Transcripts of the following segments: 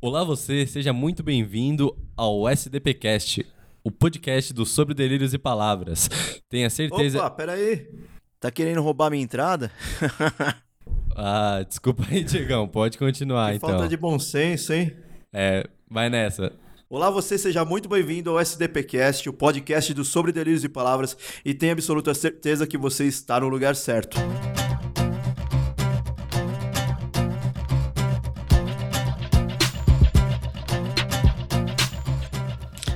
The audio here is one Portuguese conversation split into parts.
Olá você, seja muito bem-vindo ao SDPcast, o podcast do Sobre Delírios e Palavras. Tenha certeza... Opa, peraí. Tá querendo roubar minha entrada? ah, desculpa aí, Diegão, pode continuar que então. falta de bom senso, hein? É, vai nessa. Olá, você seja muito bem-vindo ao SDPcast, o podcast do Sobre Delírios e Palavras, e tenha absoluta certeza que você está no lugar certo.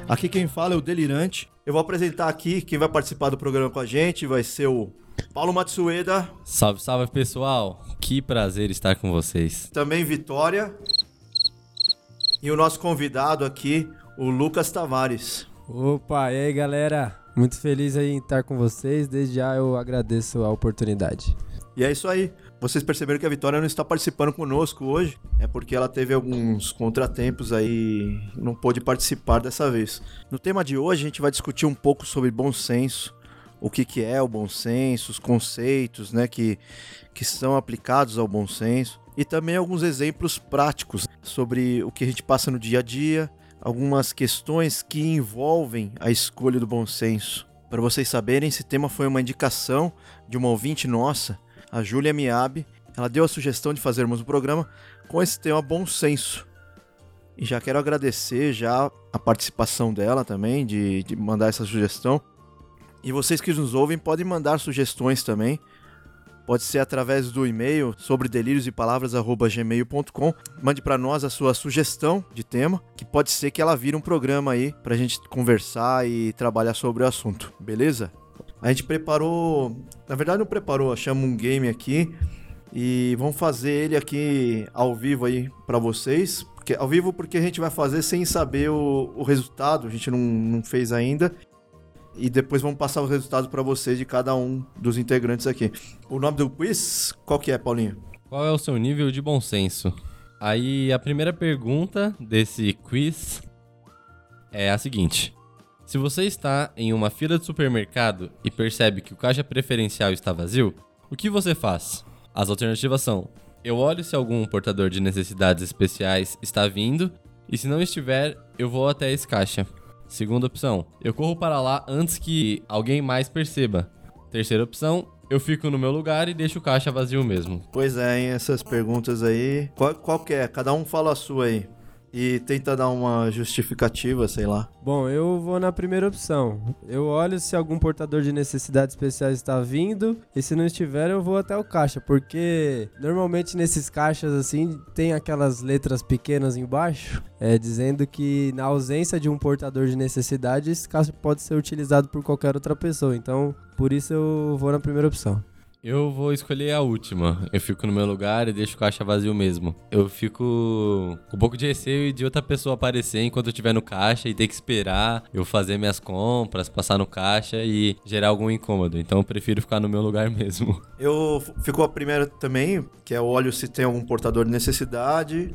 Aqui quem fala é o Delirante. Eu vou apresentar aqui quem vai participar do programa com a gente, vai ser o Paulo Matsueda. Salve, salve pessoal. Que prazer estar com vocês. Também Vitória. E o nosso convidado aqui, o Lucas Tavares. Opa, e aí galera? Muito feliz aí em estar com vocês. Desde já eu agradeço a oportunidade. E é isso aí. Vocês perceberam que a Vitória não está participando conosco hoje, é porque ela teve alguns contratempos aí, não pôde participar dessa vez. No tema de hoje a gente vai discutir um pouco sobre bom senso, o que, que é o bom senso, os conceitos né, que, que são aplicados ao bom senso e também alguns exemplos práticos sobre o que a gente passa no dia a dia, algumas questões que envolvem a escolha do bom senso. Para vocês saberem, esse tema foi uma indicação de uma ouvinte nossa a Júlia Miabe, ela deu a sugestão de fazermos um programa com esse tema bom senso. E já quero agradecer já a participação dela também, de, de mandar essa sugestão. E vocês que nos ouvem podem mandar sugestões também. Pode ser através do e-mail sobre delírios e palavras@gmail.com. Mande para nós a sua sugestão de tema, que pode ser que ela vire um programa aí para a gente conversar e trabalhar sobre o assunto, beleza? A gente preparou, na verdade não preparou, achamos um game aqui e vamos fazer ele aqui ao vivo aí para vocês. Porque, ao vivo porque a gente vai fazer sem saber o, o resultado, a gente não, não fez ainda. E depois vamos passar os resultados para vocês de cada um dos integrantes aqui. O nome do quiz, qual que é, Paulinho? Qual é o seu nível de bom senso? Aí a primeira pergunta desse quiz é a seguinte: se você está em uma fila de supermercado e percebe que o caixa preferencial está vazio, o que você faz? As alternativas são: eu olho se algum portador de necessidades especiais está vindo, e se não estiver, eu vou até esse caixa. Segunda opção: eu corro para lá antes que alguém mais perceba. Terceira opção: eu fico no meu lugar e deixo o caixa vazio mesmo. Pois é, hein, essas perguntas aí. Qual, qual que é? Cada um fala a sua aí e tenta dar uma justificativa, sei lá. Bom, eu vou na primeira opção. Eu olho se algum portador de necessidades especiais está vindo e se não estiver, eu vou até o caixa, porque normalmente nesses caixas assim tem aquelas letras pequenas embaixo, é, dizendo que na ausência de um portador de necessidade, esse caixa pode ser utilizado por qualquer outra pessoa. Então, por isso eu vou na primeira opção. Eu vou escolher a última. Eu fico no meu lugar e deixo o caixa vazio mesmo. Eu fico com um pouco de receio de outra pessoa aparecer enquanto eu estiver no caixa e ter que esperar eu fazer minhas compras, passar no caixa e gerar algum incômodo. Então eu prefiro ficar no meu lugar mesmo. Eu fico a primeira também, que é o olho se tem algum portador de necessidade.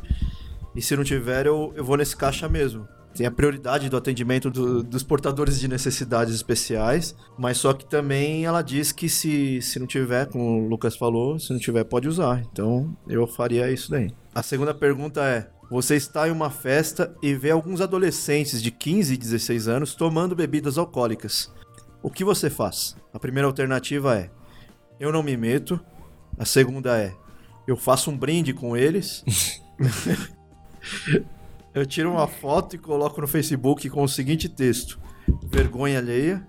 E se não tiver, eu, eu vou nesse caixa mesmo tem a prioridade do atendimento do, dos portadores de necessidades especiais, mas só que também ela diz que se, se não tiver, como o Lucas falou, se não tiver, pode usar. Então eu faria isso daí. A segunda pergunta é: você está em uma festa e vê alguns adolescentes de 15 e 16 anos tomando bebidas alcoólicas. O que você faz? A primeira alternativa é: eu não me meto. A segunda é: eu faço um brinde com eles. Eu tiro uma foto e coloco no Facebook com o seguinte texto: Vergonha alheia.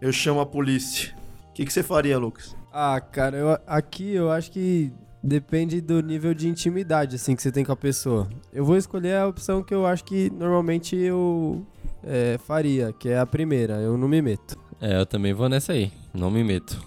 Eu chamo a polícia. O que, que você faria, Lucas? Ah, cara, eu, aqui eu acho que depende do nível de intimidade assim que você tem com a pessoa. Eu vou escolher a opção que eu acho que normalmente eu é, faria, que é a primeira. Eu não me meto. É, eu também vou nessa aí. Não me meto.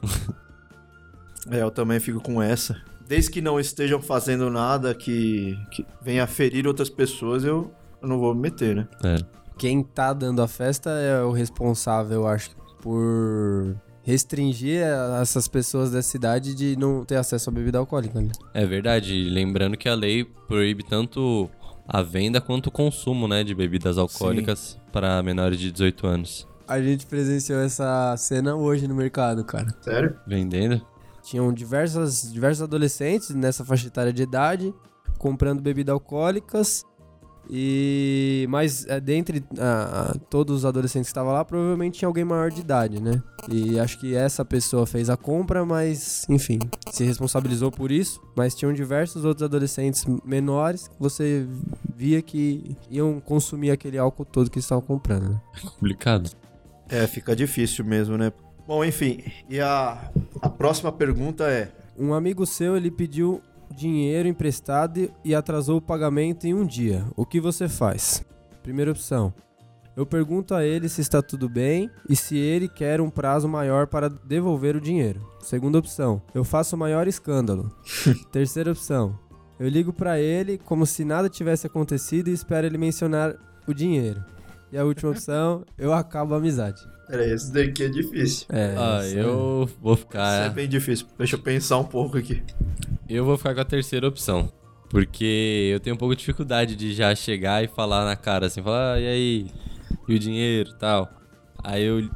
é, eu também fico com essa desde que não estejam fazendo nada que, que venha ferir outras pessoas, eu, eu não vou me meter, né? É. Quem tá dando a festa é o responsável, eu acho, por restringir essas pessoas da cidade de não ter acesso à bebida alcoólica. Né? É verdade. Lembrando que a lei proíbe tanto a venda quanto o consumo né, de bebidas alcoólicas para menores de 18 anos. A gente presenciou essa cena hoje no mercado, cara. Sério? Vendendo? Tinham diversas, diversos adolescentes nessa faixa etária de idade comprando bebidas alcoólicas E mas é, dentre ah, todos os adolescentes que estavam lá, provavelmente tinha alguém maior de idade, né? E acho que essa pessoa fez a compra, mas enfim, se responsabilizou por isso. Mas tinham diversos outros adolescentes menores que você via que iam consumir aquele álcool todo que estavam comprando. Né? Complicado. É, fica difícil mesmo, né? Bom, enfim, e a, a próxima pergunta é: Um amigo seu ele pediu dinheiro emprestado e atrasou o pagamento em um dia. O que você faz? Primeira opção. Eu pergunto a ele se está tudo bem e se ele quer um prazo maior para devolver o dinheiro. Segunda opção. Eu faço o maior escândalo. Terceira opção. Eu ligo para ele como se nada tivesse acontecido e espero ele mencionar o dinheiro. E a última opção, eu acabo a amizade. Peraí, esse daqui é difícil. É, Ah, isso eu vou Isso é ficar. bem difícil. Deixa eu pensar um pouco aqui. Eu vou ficar com a terceira opção. Porque eu tenho um pouco de dificuldade de já chegar e falar na cara assim, falar, ah, e aí? E o dinheiro e tal. Aí eu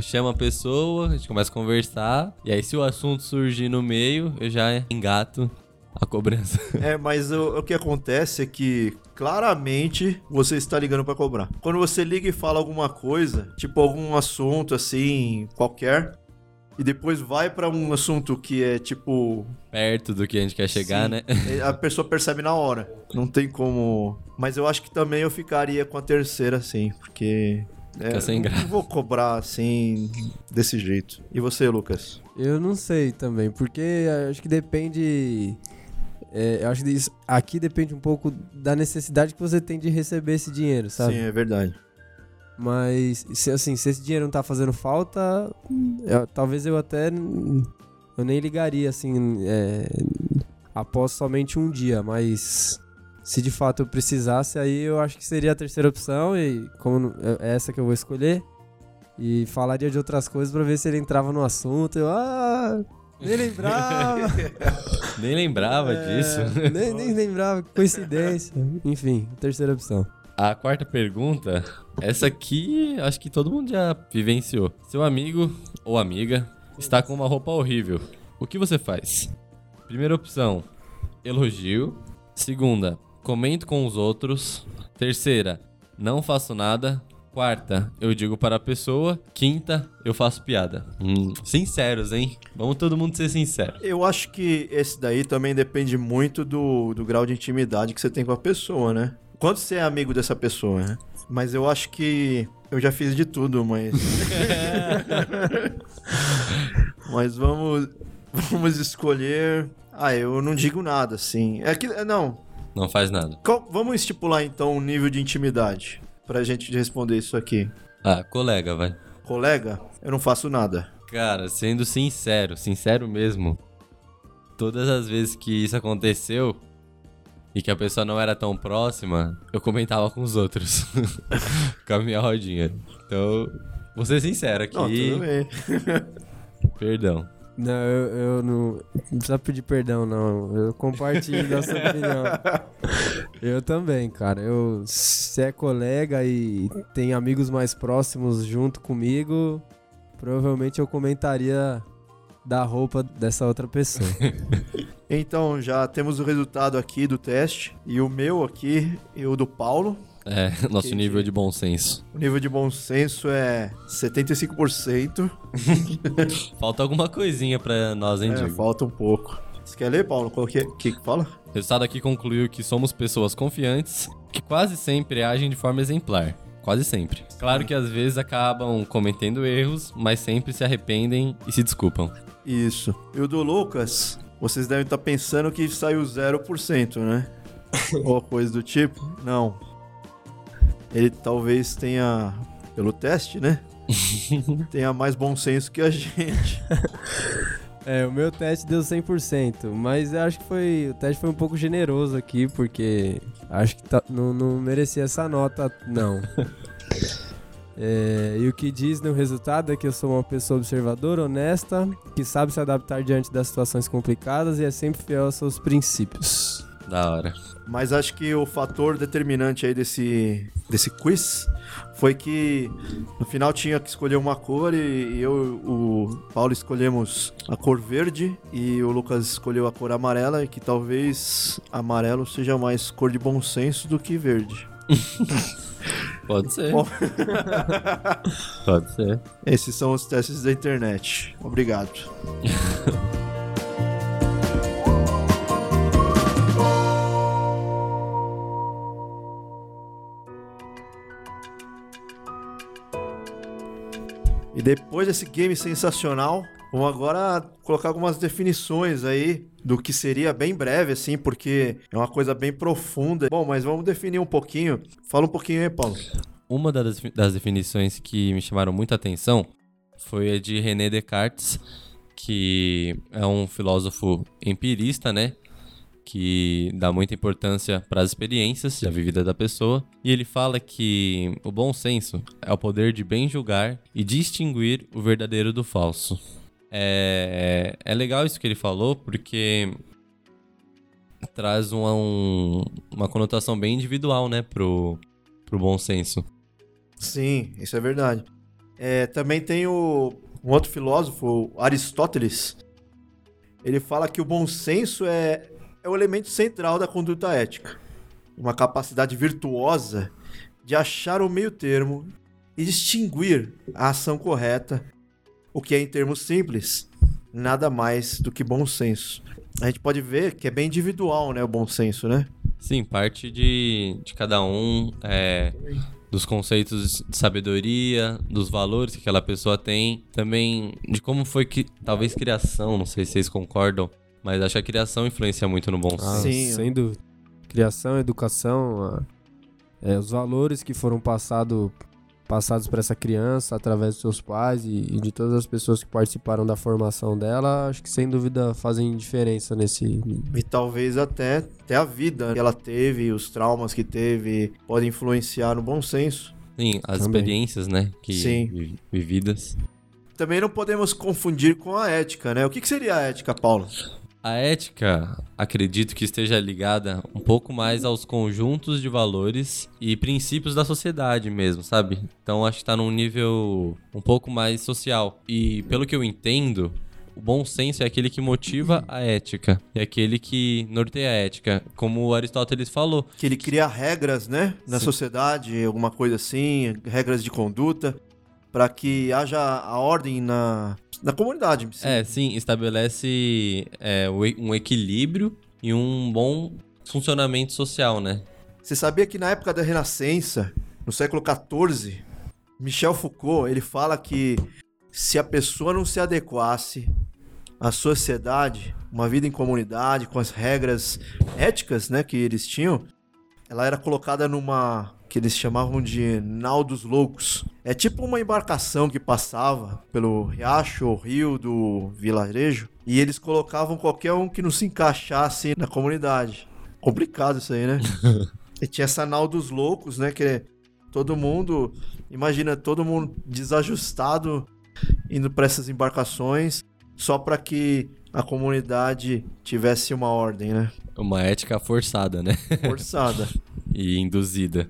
chamo a pessoa, a gente começa a conversar. E aí, se o assunto surgir no meio, eu já engato a cobrança. É, mas o, o que acontece é que claramente você está ligando pra cobrar. Quando você liga e fala alguma coisa, tipo algum assunto assim, qualquer, e depois vai pra um assunto que é tipo. Perto do que a gente quer chegar, Sim. né? A pessoa percebe na hora. Não tem como. Mas eu acho que também eu ficaria com a terceira, assim, porque. Fica sem não graça. vou cobrar assim, desse jeito. E você, Lucas? Eu não sei também, porque acho que depende. É, eu acho que isso, aqui depende um pouco da necessidade que você tem de receber esse dinheiro, sabe? Sim, é verdade. Mas, se, assim, se esse dinheiro não tá fazendo falta, eu- talvez eu até. Eu nem ligaria, assim, é, após somente um dia, mas. Se de fato eu precisasse, aí eu acho que seria a terceira opção, e como não- é essa que eu vou escolher. E falaria de outras coisas pra ver se ele entrava no assunto. Eu, ah, nem lembrava. Nem lembrava É, disso. nem, nem lembrava, coincidência. Enfim, terceira opção. A quarta pergunta, essa aqui acho que todo mundo já vivenciou. Seu amigo ou amiga está com uma roupa horrível. O que você faz? Primeira opção, elogio. Segunda, comento com os outros. Terceira, não faço nada. Quarta, eu digo para a pessoa. Quinta, eu faço piada. Hum, sinceros, hein? Vamos todo mundo ser sincero. Eu acho que esse daí também depende muito do, do grau de intimidade que você tem com a pessoa, né? Quanto você é amigo dessa pessoa, né? Mas eu acho que eu já fiz de tudo, mas. mas vamos, vamos escolher. Ah, eu não digo nada, assim. É que. Não. Não faz nada. Qual- vamos estipular então o nível de intimidade pra gente responder isso aqui. Ah, colega, vai. Colega, eu não faço nada. Cara, sendo sincero, sincero mesmo, todas as vezes que isso aconteceu e que a pessoa não era tão próxima, eu comentava com os outros. com a minha rodinha. Então, vou ser sincero aqui. Não, tudo bem. Não, eu, eu não. Não precisa pedir perdão, não. Eu compartilho da sua opinião. Eu também, cara. Eu, se é colega e tem amigos mais próximos junto comigo, provavelmente eu comentaria da roupa dessa outra pessoa. Então, já temos o resultado aqui do teste. E o meu aqui e o do Paulo. É, nosso nível de bom senso. O nível de bom senso é 75%. Falta alguma coisinha pra nós, hein, É, Diego? falta um pouco. Você quer ler, Paulo? Qual que, é- que que fala? O resultado aqui concluiu que somos pessoas confiantes que quase sempre agem de forma exemplar. Quase sempre. Claro que às vezes acabam cometendo erros, mas sempre se arrependem e se desculpam. Isso. E o do Lucas, vocês devem estar pensando que saiu 0%, né? Ou coisa do tipo. Não. Ele talvez tenha, pelo teste, né? tenha mais bom senso que a gente. É, o meu teste deu 100%, mas eu acho que foi, o teste foi um pouco generoso aqui, porque acho que tá- não, não merecia essa nota, não. É, e o que diz no resultado é que eu sou uma pessoa observadora, honesta, que sabe se adaptar diante das situações complicadas e é sempre fiel aos seus princípios. Da hora. Mas acho que o fator determinante aí desse, desse quiz foi que no final tinha que escolher uma cor e eu e o Paulo escolhemos a cor verde e o Lucas escolheu a cor amarela e que talvez amarelo seja mais cor de bom senso do que verde. Pode ser. Bom. Pode ser. Esses são os testes da internet. Obrigado. E depois desse game sensacional, vamos agora colocar algumas definições aí do que seria bem breve, assim, porque é uma coisa bem profunda. Bom, mas vamos definir um pouquinho. Fala um pouquinho aí, Paulo. Uma das, das definições que me chamaram muita atenção foi a de René Descartes, que é um filósofo empirista, né? Que dá muita importância para as experiências da vivida da pessoa. E ele fala que o bom senso é o poder de bem julgar e distinguir o verdadeiro do falso. É, é legal isso que ele falou, porque traz uma, um- uma conotação bem individual, né, pro, pro bom senso. Sim, isso é verdade. É, também tem o, um outro filósofo, Aristóteles. Ele fala que o bom senso é, é o elemento central da conduta ética. Uma capacidade virtuosa de achar o meio termo e distinguir a ação correta, o que é, em termos simples, nada mais do que bom senso. A gente pode ver que é bem individual, né, o bom senso, né? Sim, parte de, de cada um, é, dos conceitos de sabedoria, dos valores que aquela pessoa tem, também de como foi que, talvez criação, não sei se vocês concordam, mas acho que a criação influencia muito no bom Ah, senso. Sim. sem dúvida. Criação, educação, a- é, os valores que foram passado, passados para essa criança através dos seus pais e, e de todas as pessoas que participaram da formação dela, acho que sem dúvida fazem diferença nesse. E talvez até, até a vida que ela teve, os traumas que teve, podem influenciar no bom senso. Sim, as Também. experiências, né, que Sim. vi- vividas. Também não podemos confundir com a ética, né? O que, que seria a ética, Paulo? A ética, acredito que esteja ligada um pouco mais aos conjuntos de valores e princípios da sociedade mesmo, sabe? Então acho que tá num nível um pouco mais social. E pelo que eu entendo, o bom senso é aquele que motiva a ética, é aquele que norteia a ética, como o Aristóteles falou. Que ele cria regras, né? Na Sim. sociedade, alguma coisa assim, regras de conduta, para que haja a ordem na, na comunidade. Sim. É, sim, estabelece é, um equilíbrio e um bom funcionamento social, né? Você sabia que na época da Renascença, no século XIV, Michel Foucault ele fala que se a pessoa não se adequasse à sociedade, uma vida em comunidade, com as regras éticas, né, que eles tinham, ela era colocada numa que eles chamavam de nau dos loucos. É tipo uma embarcação que passava pelo riacho ou rio do vilarejo e eles colocavam qualquer um que não se encaixasse na comunidade. Complicado isso aí, né? E tinha essa nau dos loucos, né? Que todo mundo, imagina, todo mundo desajustado indo para essas embarcações só para que a comunidade tivesse uma ordem, né? Uma ética forçada, né? Forçada. e induzida.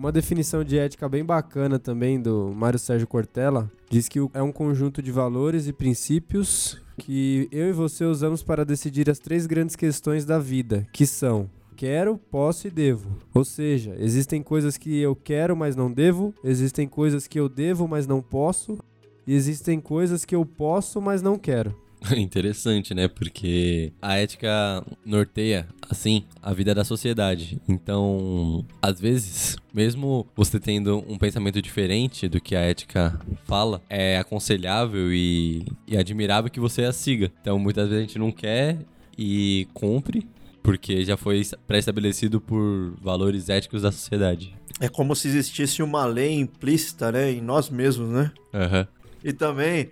Uma definição de ética bem bacana também do Mário Sérgio Cortella diz que é um conjunto de valores e princípios que eu e você usamos para decidir as três grandes questões da vida, que são quero, posso e devo. Ou seja, existem coisas que eu quero, mas não devo, existem coisas que eu devo, mas não posso, e existem coisas que eu posso, mas não quero. Interessante, né? Porque a ética norteia, assim, a vida da sociedade. Então, às vezes, mesmo você tendo um pensamento diferente do que a ética fala, é aconselhável e, e admirável que você a siga. Então, muitas vezes a gente não quer e cumpre, porque já foi pré-estabelecido por valores éticos da sociedade. É como se existisse uma lei implícita, né, em nós mesmos, né? Aham. E também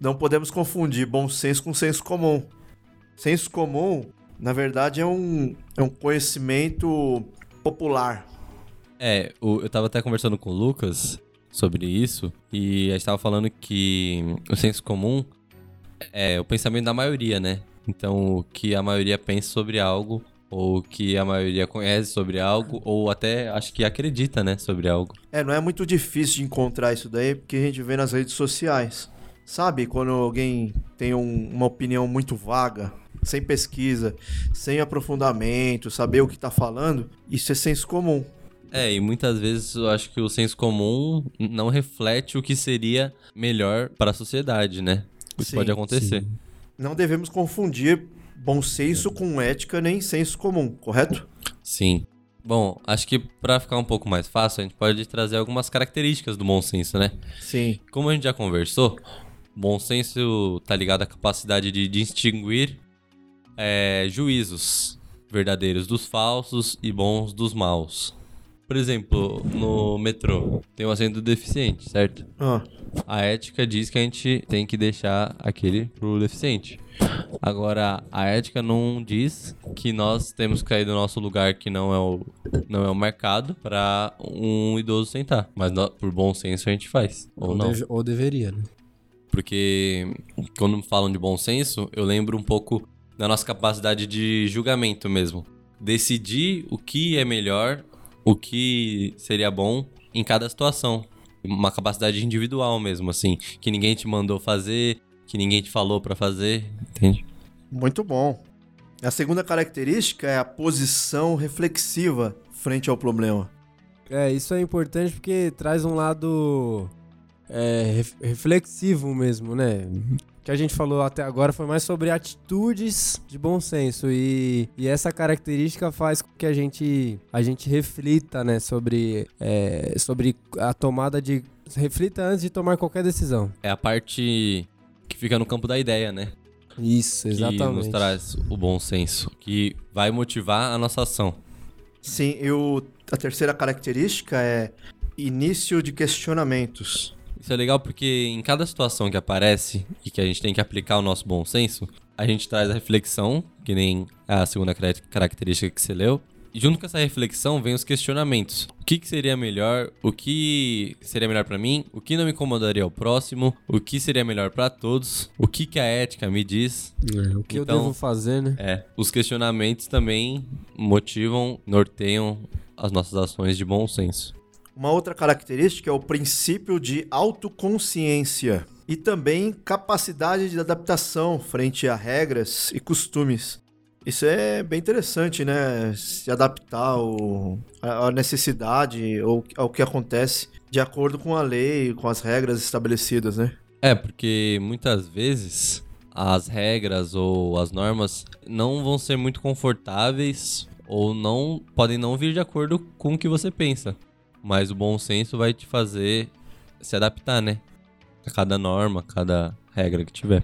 não podemos confundir bom senso com senso comum. Senso comum, na verdade, é um, é um conhecimento popular. É, eu tava até conversando com o Lucas sobre isso e a gente tava falando que o senso comum é o pensamento da maioria, né? Então, o que a maioria pensa sobre algo, ou o que a maioria conhece sobre algo, ou até acho que acredita, né, sobre algo. É, não é muito difícil de encontrar isso daí, porque a gente vê nas redes sociais. Sabe, quando alguém tem um- uma opinião muito vaga, sem pesquisa, sem aprofundamento, saber o que tá falando, isso é senso comum. É, e muitas vezes eu acho que o senso comum não reflete o que seria melhor para a sociedade, né? Isso Sim, pode acontecer. sim. Não devemos confundir bom senso com ética nem senso comum, correto? Sim. Bom, acho que para ficar um pouco mais fácil, a gente pode trazer algumas características do bom senso, né? Sim. Como a gente já conversou, bom senso tá ligado à capacidade de distinguir é, juízos verdadeiros dos falsos e bons dos maus. Por exemplo, no metrô tem um assento deficiente, certo? Ah, A ética diz que a gente tem que deixar aquele pro deficiente. Agora, a ética não diz que nós temos que sair do nosso lugar que não é o, não é o mercado para um idoso sentar. Mas nó- por bom senso a gente faz. Ou não. deve- ou deveria, né? Porque quando falam de bom senso, eu lembro um pouco da nossa capacidade de julgamento mesmo. Decidir o que é melhor, o que seria bom em cada situação. Uma capacidade individual mesmo, assim. Que ninguém te mandou fazer, que ninguém te falou pra fazer, entende? muito bom. A segunda característica é a posição reflexiva frente ao problema. É, isso é importante porque traz um lado é, ref- reflexivo mesmo, né? O que a gente falou até agora foi mais sobre atitudes de bom senso e, e essa característica faz com que a gente, a gente reflita, né, sobre, é, sobre a tomada de... Reflita antes de tomar qualquer decisão. É a parte que fica no campo da ideia, né? Isso, Que nos exatamente. traz o bom senso, que vai motivar a nossa ação. Sim, eu, a terceira característica é início de questionamentos. Isso é legal porque em cada situação que aparece e que a gente tem que aplicar o nosso bom senso, a gente traz a reflexão, que nem a segunda cara- característica que você leu. E junto com essa reflexão vem os questionamentos. O que, que seria melhor? O que seria melhor pra mim? O que não me incomodaria ao próximo? O que seria melhor pra todos? O que, que a ética me diz? É, o que eu Então- devo fazer, né? É, os questionamentos também motivam, norteiam as nossas ações de bom senso. Uma outra característica é o princípio de autoconsciência e também capacidade de adaptação frente a regras e costumes. Isso é bem interessante, né? Se adaptar à necessidade ou ao que acontece de acordo com a lei, com as regras estabelecidas, né? É, porque muitas vezes as regras ou as normas não vão ser muito confortáveis ou não podem não vir de acordo com o que você pensa. Mas o bom senso vai te fazer se adaptar, né? A cada norma, cada regra que tiver.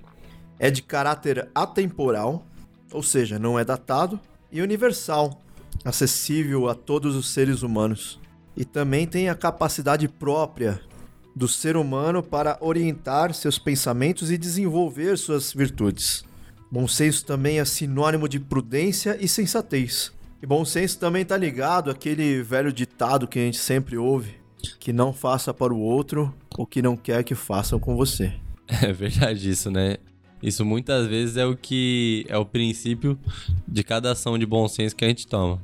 É de caráter atemporal, ou seja, não é datado, e universal, acessível a todos os seres humanos. E também tem a capacidade própria do ser humano para orientar seus pensamentos e desenvolver suas virtudes. Bom senso também é sinônimo de prudência e sensatez. E bom senso também está ligado àquele velho ditado que a gente sempre ouve: que não faça para o outro o que não quer que façam com você. É verdade isso, né? Isso muitas vezes é o que é o princípio de cada ação de bom senso que a gente toma.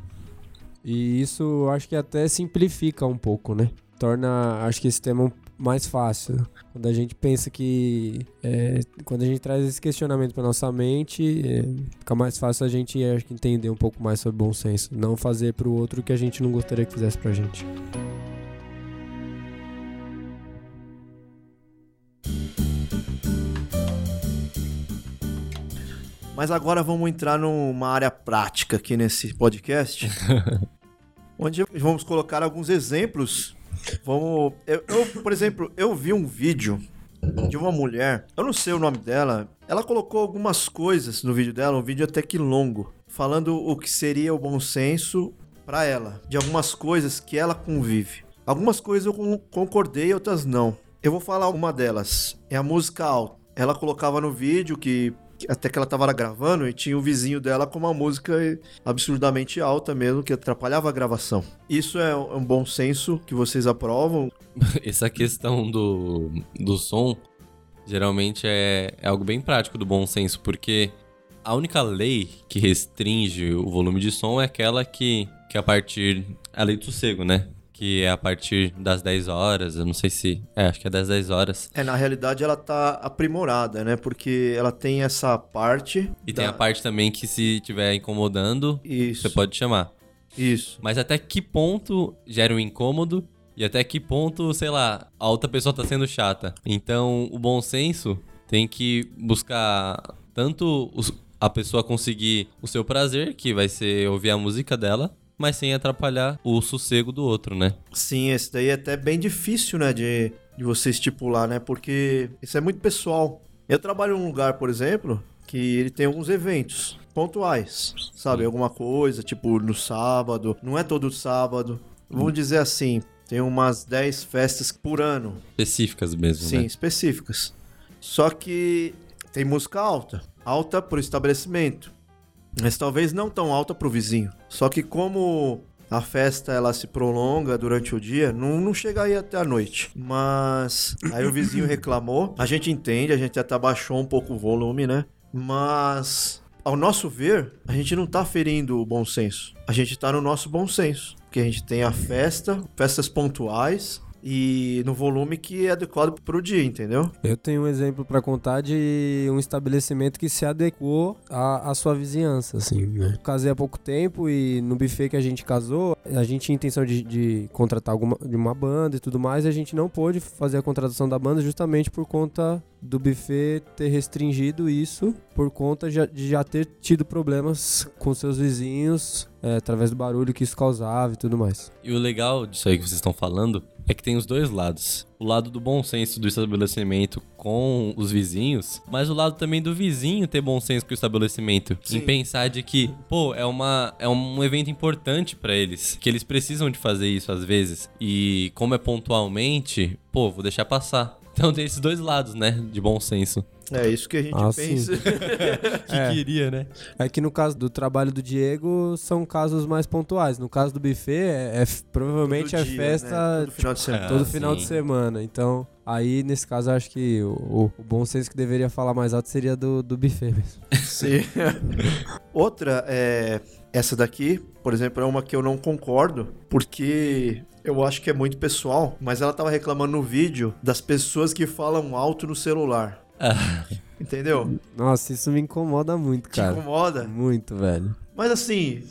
E isso acho que até simplifica um pouco, né? Torna, acho que esse tema um- mais fácil. Quando a gente pensa que. é, quando a gente traz esse questionamento para nossa mente, é, fica mais fácil a gente acho que entender um pouco mais sobre bom senso. Não fazer pro outro o que a gente não gostaria que fizesse pra gente. Mas agora vamos entrar numa área prática aqui nesse podcast. onde vamos colocar alguns exemplos. Vamos. Eu, eu, por exemplo, eu vi um vídeo de uma mulher, eu não sei o nome dela, ela colocou algumas coisas no vídeo dela, um vídeo até que longo, falando o que seria o bom senso pra ela, de algumas coisas que ela convive. Algumas coisas eu con- concordei, outras não. Eu vou falar uma delas, é a música alta. Ela colocava no vídeo que até que ela tava gravando e tinha o vizinho dela com uma música absurdamente alta mesmo, que atrapalhava a gravação. Isso é um um bom senso que vocês aprovam. Essa questão do, do som geralmente é, é algo bem prático do bom senso, porque a única lei que restringe o volume de som é aquela que, que a partir. A lei do sossego, né? Que é a partir das 10 horas, eu não sei se. É, acho que é das 10 horas. É, na realidade ela tá aprimorada, né? Porque ela tem essa parte. E tem da- a parte também que se estiver incomodando, Isso. você pode chamar. Isso. Mas até que ponto gera um incômodo e até que ponto, sei lá, a outra pessoa tá sendo chata. Então, o bom senso tem que buscar tanto os- a pessoa conseguir o seu prazer, que vai ser ouvir a música dela, mas sem atrapalhar o sossego do outro, né? Sim, esse daí é até bem difícil, né, de, de você estipular, né? Porque isso é muito pessoal. Eu trabalho num lugar, por exemplo, que ele tem alguns eventos pontuais, sabe? Alguma coisa, tipo no sábado, não é todo sábado. Vamos dizer assim, tem umas 10 festas por ano, Específicas mesmo, sim, né? específicas. Só que tem música alta, alta pro estabelecimento, mas talvez não tão alta pro vizinho. Só que como a festa ela se prolonga durante o dia, não, não chega aí até a noite. Mas aí o vizinho reclamou, a gente entende, a gente até baixou um pouco o volume, né? Mas ao nosso ver, a gente não tá ferindo o bom senso. A gente tá no nosso bom senso. Porque a gente tem a festa, festas pontuais e no volume que é adequado pro dia, entendeu? Eu tenho um exemplo pra contar de um estabelecimento que se adequou à, à sua vizinhança, assim, né? Casei há pouco tempo e no buffet que a gente casou, a gente tinha intenção de, de contratar alguma, de uma banda e tudo mais, e a gente não pôde fazer a contratação da banda justamente por conta do buffet ter restringido isso, por conta já- de já ter tido problemas com seus vizinhos, é, através do barulho que isso causava e tudo mais. E o legal disso aí que vocês estão falando é que tem os dois lados. O lado do bom senso do estabelecimento com os vizinhos, mas o lado também do vizinho ter bom senso com o estabelecimento. Sim. Em pensar de que, pô, é, uma, é um evento importante pra eles, que eles precisam de fazer isso às vezes. E como é pontualmente, pô, vou deixar passar. Então tem esses dois lados, né, de bom senso. É isso que a gente Ah, pensa. Que É. queria, né? É que no caso do trabalho do Diego, são casos mais pontuais. No caso do buffet, é, é provavelmente Todo é dia, festa né? Todo final de semana. todo final de semana. Então, aí nesse caso, eu acho que o, o bom senso que deveria falar mais alto seria do, do buffet mesmo. Sim. Outra é essa daqui, por exemplo, é uma que eu não concordo, porque eu acho que é muito pessoal, mas ela tava reclamando no vídeo das pessoas que falam alto no celular. Entendeu? Nossa, isso me incomoda muito, Te cara. incomoda. Muito, velho. Mas assim,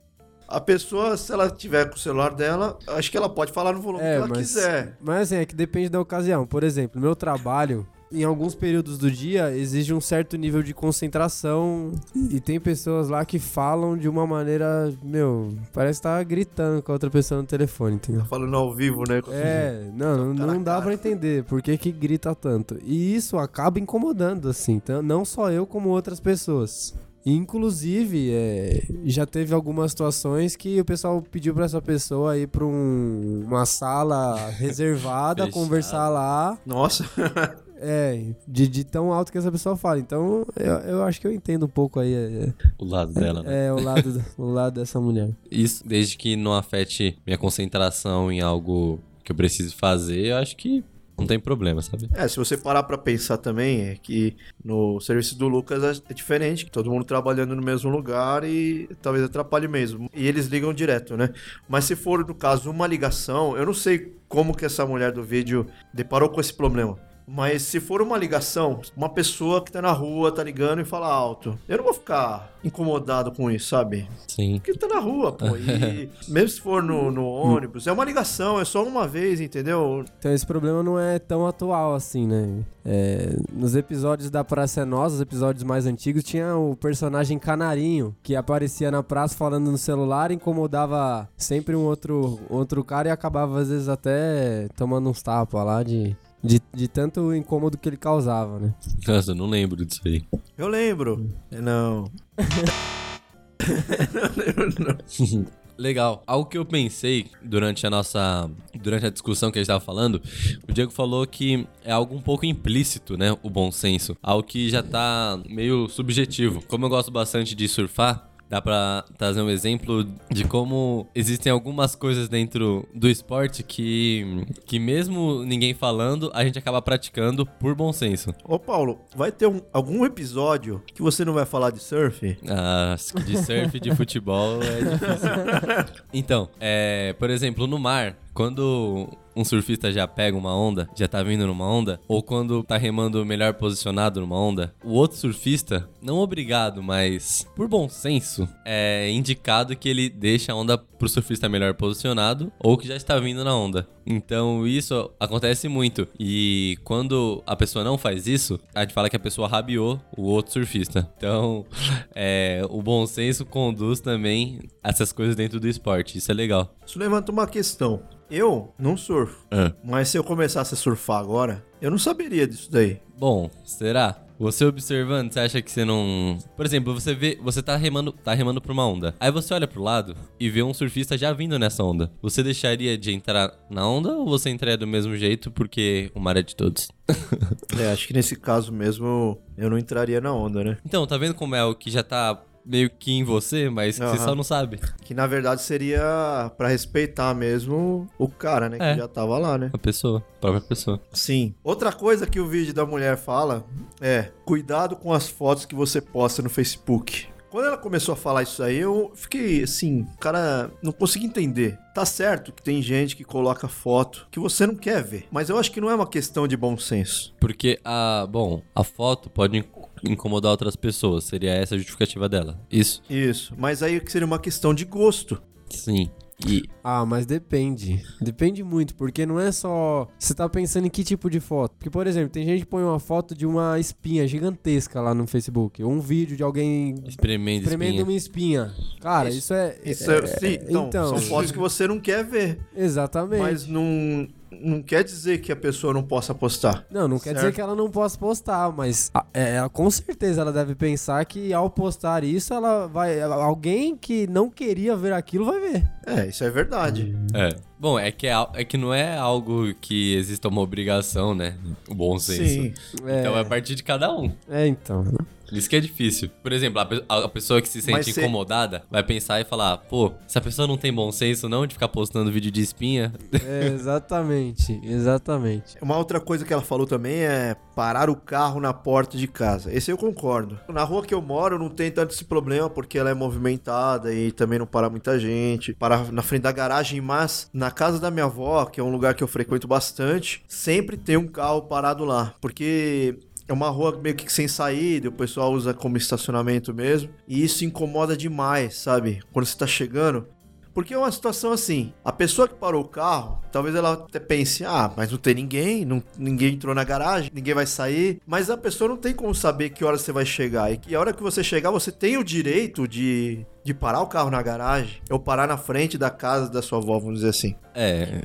a pessoa, se ela tiver com o celular dela, acho que ela pode falar no volume É, que ela mas- quiser. Mas assim, é que depende da ocasião. Por exemplo, meu trabalho, em alguns períodos do dia, exige um certo nível de concentração. E tem pessoas lá que falam de uma maneira, meu, parece que tá gritando com a outra pessoa no telefone, entendeu? Falando ao vivo, né? É, não, não dá cara. pra entender por que que grita tanto. E isso acaba incomodando, assim, então, não só eu, como outras pessoas. Inclusive, é, já teve algumas situações que o pessoal pediu pra essa pessoa ir pra um- uma sala reservada, conversar lá. Nossa. É, de, de tão alto que essa pessoa fala. Então, eu, eu acho que eu entendo um pouco aí. É, o lado dela, né? é, o, lado, o lado dessa mulher. Isso, desde que não afete minha concentração em algo que eu preciso fazer, eu acho que não tem problema, sabe? É, se você parar pra pensar também, é que no serviço do Lucas é diferente, que todo mundo trabalhando no mesmo lugar e talvez atrapalhe mesmo. E eles ligam direto, né? Mas se for, no caso, uma ligação, eu não sei como que essa mulher do vídeo deparou com esse problema. Mas se for uma ligação, uma pessoa que tá na rua, tá ligando e fala alto, eu não vou ficar incomodado com isso, sabe? Sim. Porque tá na rua, pô. E mesmo se for no, no ônibus, é uma ligação, é só uma vez, entendeu? Então esse problema não é tão atual assim, né? É, nos episódios da Praça é Nossa, os episódios mais antigos, tinha o personagem Canarinho, que aparecia na praça falando no celular, incomodava sempre um outro, outro cara e acabava às vezes até tomando uns tapas lá de, de, de tanto incômodo que ele causava, né? Nossa, eu não lembro disso aí. Eu lembro. É, Não. Legal. Algo que eu pensei durante a nossa. Durante a discussão que a gente tava falando, o Diego falou que é algo um pouco implícito, né? O bom senso. Algo que já tá meio subjetivo. Como eu gosto bastante de surfar. Dá pra trazer um exemplo de como existem algumas coisas dentro do esporte que, que mesmo ninguém falando, a gente acaba praticando por bom senso. Ô, Paulo, vai ter um- algum episódio que você não vai falar de surf? Ah, de surf de futebol é difícil. Então, é, por exemplo, no mar, quando um surfista já pega uma onda, já tá vindo numa onda, ou quando tá remando melhor posicionado numa onda, o outro surfista, não obrigado, mas por bom senso, é indicado que ele deixa a onda pro surfista melhor posicionado ou que já está vindo na onda. Então isso acontece muito. E quando a pessoa não faz isso, a gente fala que a pessoa rabiou o outro surfista. Então, é, o bom senso conduz também essas coisas dentro do esporte. Isso é legal. Isso levanta uma questão. Eu não surfo, Ah. mas se eu começasse a surfar agora, eu não saberia disso daí. Bom, será? Você observando, você acha que você não. Por exemplo, você vê. Você tá remando, tá remando pra uma onda. Aí você olha pro lado e vê um surfista já vindo nessa onda. Você deixaria de entrar na onda ou você entraria do mesmo jeito porque o mar é de todos? É, acho que nesse caso mesmo eu não entraria na onda, né? Então, tá vendo como é o que já tá meio que em você, mas que você só não sabe? Que na verdade seria pra respeitar mesmo o cara, né? É. Que já tava lá, né? A pessoa, a própria pessoa. Sim. Outra coisa que o vídeo da mulher fala é: cuidado com as fotos que você posta no Facebook. Quando ela começou a falar isso aí, eu fiquei assim, cara, não consegui entender. Tá certo que tem gente que coloca foto que você não quer ver, mas eu acho que não é uma questão de bom senso. Porque a. Bom, a foto pode inc- incomodar outras pessoas. Seria essa a justificativa dela. Isso? Isso, mas aí que seria uma questão de gosto. Sim. E. Ah, mas depende. Depende muito, porque não é só. Você tá pensando em que tipo de foto? Porque, por exemplo, tem gente que põe uma foto de uma espinha gigantesca lá no Facebook. Ou um vídeo de alguém Espremendo, espremendo espinha. uma espinha. Cara, Isso- isso, é. Isso é, sim, então, então. são fotos que você não quer ver, Exatamente. mas não, não quer dizer que a pessoa não possa postar. Não, não quer dizer Certo. que ela não possa postar, mas a- é, ela, com certeza ela deve pensar que ao postar isso, ela vai. Alguém que não queria ver aquilo vai ver. É, isso é verdade. É. Bom, é que, é, é que não é algo que exista uma obrigação, né? O bom senso. Sim. É, Então é a partir de cada um. é então. Isso que é difícil. Por exemplo, a, a- pessoa que se sente Mas cê- incomodada vai pensar e falar: pô, essa pessoa não tem bom senso não de ficar postando vídeo de espinha. É, exatamente, exatamente. Uma outra coisa que ela falou também é parar o carro na porta de casa. Esse eu concordo. Na rua que eu moro não tem tanto esse problema porque ela é movimentada e também não para muita gente. Para na frente da garagem, mas na casa da minha avó, que é um lugar que eu frequento bastante, sempre tem um carro parado lá, porque é uma rua meio que sem saída, o pessoal usa como estacionamento mesmo, e isso incomoda demais, sabe? Quando você tá chegando, porque é uma situação assim, a pessoa que parou o carro, talvez ela até pense, ah, mas não tem ninguém, não, ninguém entrou na garagem, ninguém vai sair, mas a pessoa não tem como saber que hora você vai chegar, e que a hora que você chegar, você tem o direito de, de parar o carro na garagem, ou parar na frente da casa da sua avó, vamos dizer assim. É.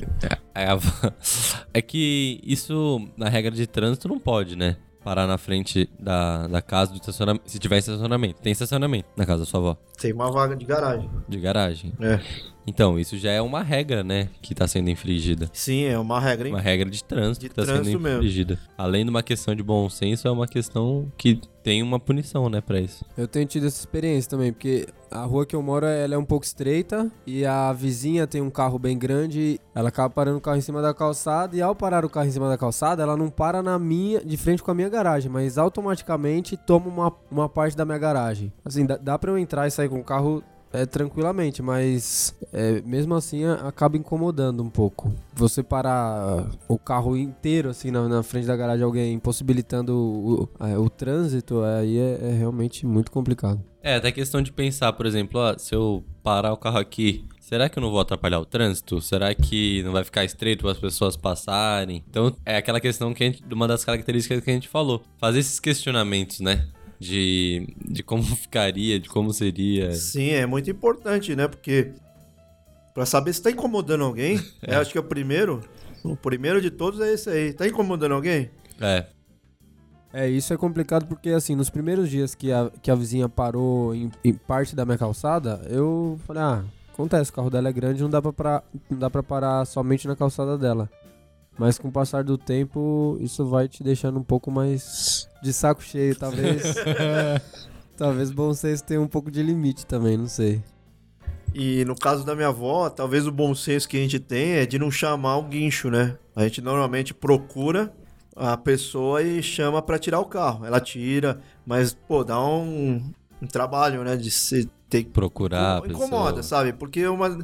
É, a- é que isso, na regra de trânsito, não pode, né? Parar na frente da, da casa do estacionamento. Se tiver estacionamento. Tem estacionamento na casa da sua avó. Tem uma vaga de garagem. De garagem. É. Então, isso já é uma regra, né? Que tá sendo infringida. Sim, é uma regra, hein? Uma regra de trânsito De que tá sendo trânsito mesmo. infringida. Além de uma questão de bom senso, é uma questão que tem uma punição, né, pra isso. Eu tenho tido essa experiência também, porque a rua que eu moro ela é um pouco estreita e a vizinha tem um carro bem grande, ela acaba parando o carro em cima da calçada e ao parar o carro em cima da calçada, ela não para na minha, de frente com a minha garagem, mas automaticamente toma uma, uma parte da minha garagem. Assim, dá, dá pra eu entrar e sair com o carro é, tranquilamente, mas é, mesmo assim acaba incomodando um pouco. Você parar o carro inteiro assim na, na frente da garagem de alguém, impossibilitando o, é, o trânsito, aí é, é realmente muito complicado. É, até questão de pensar, por exemplo, ó, se eu parar o carro aqui, será que eu não vou atrapalhar o trânsito? Será que não vai ficar estreito para as pessoas passarem? Então, é aquela questão que gente, uma das características que a gente falou. Fazer esses questionamentos, né? De, de como ficaria, de como seria. Sim, é muito importante, né? Porque pra saber se tá incomodando alguém, eu acho que é o primeiro. O primeiro de todos é esse aí. Tá incomodando alguém? É, É, isso é complicado porque, assim, nos primeiros dias que a, que a vizinha parou em, em parte da minha calçada, eu falei, ah, acontece, o carro dela é grande, não dá pra, pra- não dá pra parar somente na calçada dela. Mas com o passar do tempo, isso vai te deixando um pouco mais de saco cheio, talvez. talvez bom senso tenha um pouco de limite também, não sei. E no caso da minha avó, talvez o bom senso que a gente tem é de não chamar o guincho, né? A gente normalmente procura a pessoa e chama pra tirar o carro. Ela tira, mas, pô, dá um, um trabalho, né? De se ter que procurar. a Incomoda, pessoa. sabe? Porque uma.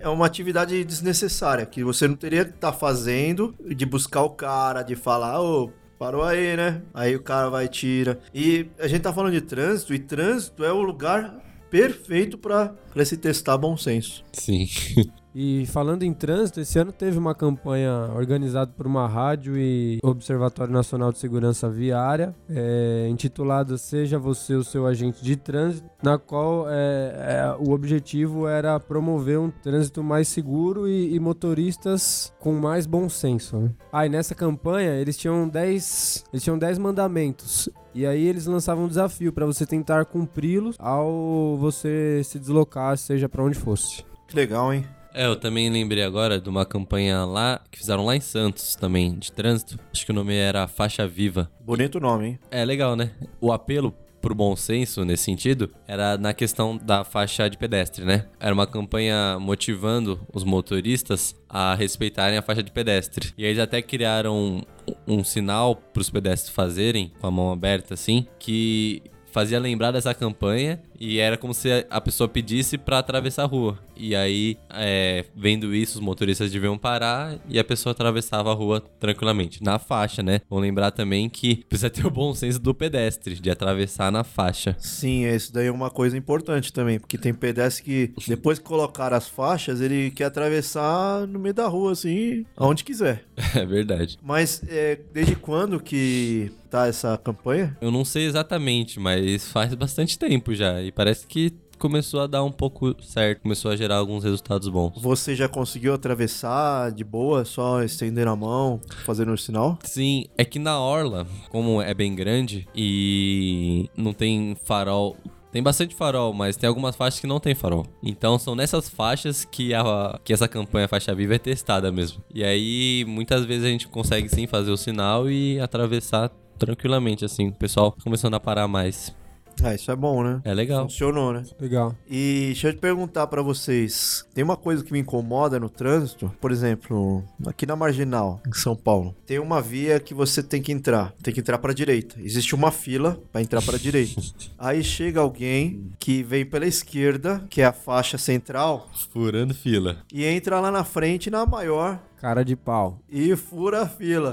É uma atividade desnecessária, que você não teria que estar fazendo, de buscar o cara, de falar, ô, parou aí, né? Aí o cara vai e tira. E a gente tá falando de trânsito, e trânsito é o lugar perfeito para se testar bom senso. Sim. E falando em trânsito, esse ano teve uma campanha organizada por uma rádio e Observatório Nacional de Segurança Viária, é, intitulada Seja Você o Seu Agente de Trânsito, na qual é, é, o objetivo era promover um trânsito mais seguro e, e motoristas com mais bom senso. Né? Ah, e nessa campanha eles tinham 10 eles tinham 10 mandamentos e aí eles lançavam um desafio para você tentar cumpri-los ao você se deslocar, seja para onde fosse. Que legal, hein? É, eu também lembrei agora de uma campanha lá, que fizeram lá em Santos também, de trânsito. Acho que o nome era Faixa Viva. Bonito nome, hein? É legal, né? O apelo pro bom senso nesse sentido era na questão da faixa de pedestre, né? Era uma campanha motivando os motoristas a respeitarem a faixa de pedestre. E eles até criaram um, um sinal para os pedestres fazerem com a mão aberta assim, que fazia lembrar dessa campanha e era como se a pessoa pedisse para atravessar a rua. E aí, é, vendo isso, os motoristas deviam parar e a pessoa atravessava a rua tranquilamente, na faixa, né? Vamos lembrar também que precisa ter o bom senso do pedestre, de atravessar na faixa. Sim, isso daí é uma coisa importante também, porque tem pedestre que depois que colocar as faixas, ele quer atravessar no meio da rua, assim, aonde quiser. É verdade. Mas é, desde quando que tá essa campanha? Eu não sei exatamente, mas faz bastante tempo já. E parece que começou a dar um pouco certo, começou a gerar alguns resultados bons. Você já conseguiu atravessar de boa, só estender a mão, fazendo o sinal? Sim, é que na orla, como é bem grande e não tem farol tem bastante farol, mas tem algumas faixas que não tem farol. Então são nessas faixas que, a, que essa campanha Faixa Viva é testada mesmo. E aí, muitas vezes a gente consegue sim fazer o sinal e atravessar tranquilamente, assim. O pessoal começando a parar mais. Ah, isso é bom, né? É legal. Funcionou, né? Legal. E deixa eu te perguntar pra vocês, tem uma coisa que me incomoda no trânsito, por exemplo, aqui na Marginal, em São Paulo, tem uma via que você tem que entrar, tem que entrar pra direita. Existe uma fila pra entrar pra direita. Aí chega alguém que vem pela esquerda, que é a faixa central, Furando fila. e entra lá na frente na maior Cara de pau. e fura a fila.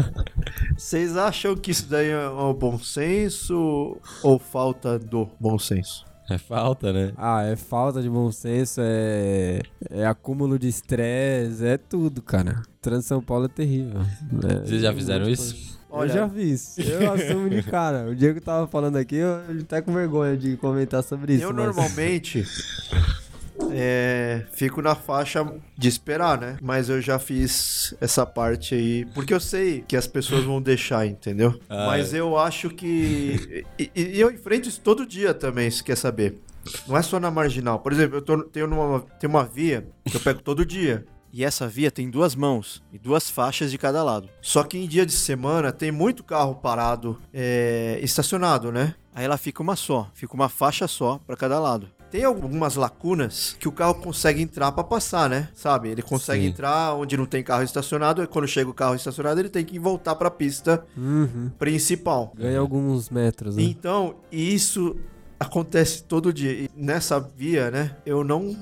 Vocês acham que isso daí é o bom senso ou falta do bom senso? É falta, né? Ah, é falta de bom senso, é, é acúmulo de estresse, é tudo, cara. Trans São Paulo é terrível. É, Vocês já fizeram muitas isso? coisas. Olha- eu já fiz. Eu assumo de cara. O Diego tava falando aqui, eu até com vergonha de comentar sobre isso. Eu mas- normalmente é, fico na faixa de esperar, né? Mas eu já fiz essa parte aí. Porque eu sei que as pessoas vão deixar, entendeu? Ah, Mas eu acho que. E, e- eu enfrento isso todo dia também, se quer saber. Não é só na marginal. Por exemplo, eu tô, tenho, numa, tenho uma via que eu pego todo dia. E essa via tem duas mãos e duas faixas de cada lado. Só que em dia de semana tem muito carro parado, é, estacionado, né? Aí ela fica uma só, fica uma faixa só para cada lado. Tem algumas lacunas que o carro consegue entrar para passar, né? Sabe? Ele consegue Sim. entrar onde não tem carro estacionado, e quando chega o carro estacionado, ele tem que voltar para a pista Uhum. principal. Ganha alguns metros, né? Então, isso acontece todo dia. E nessa via, né, eu não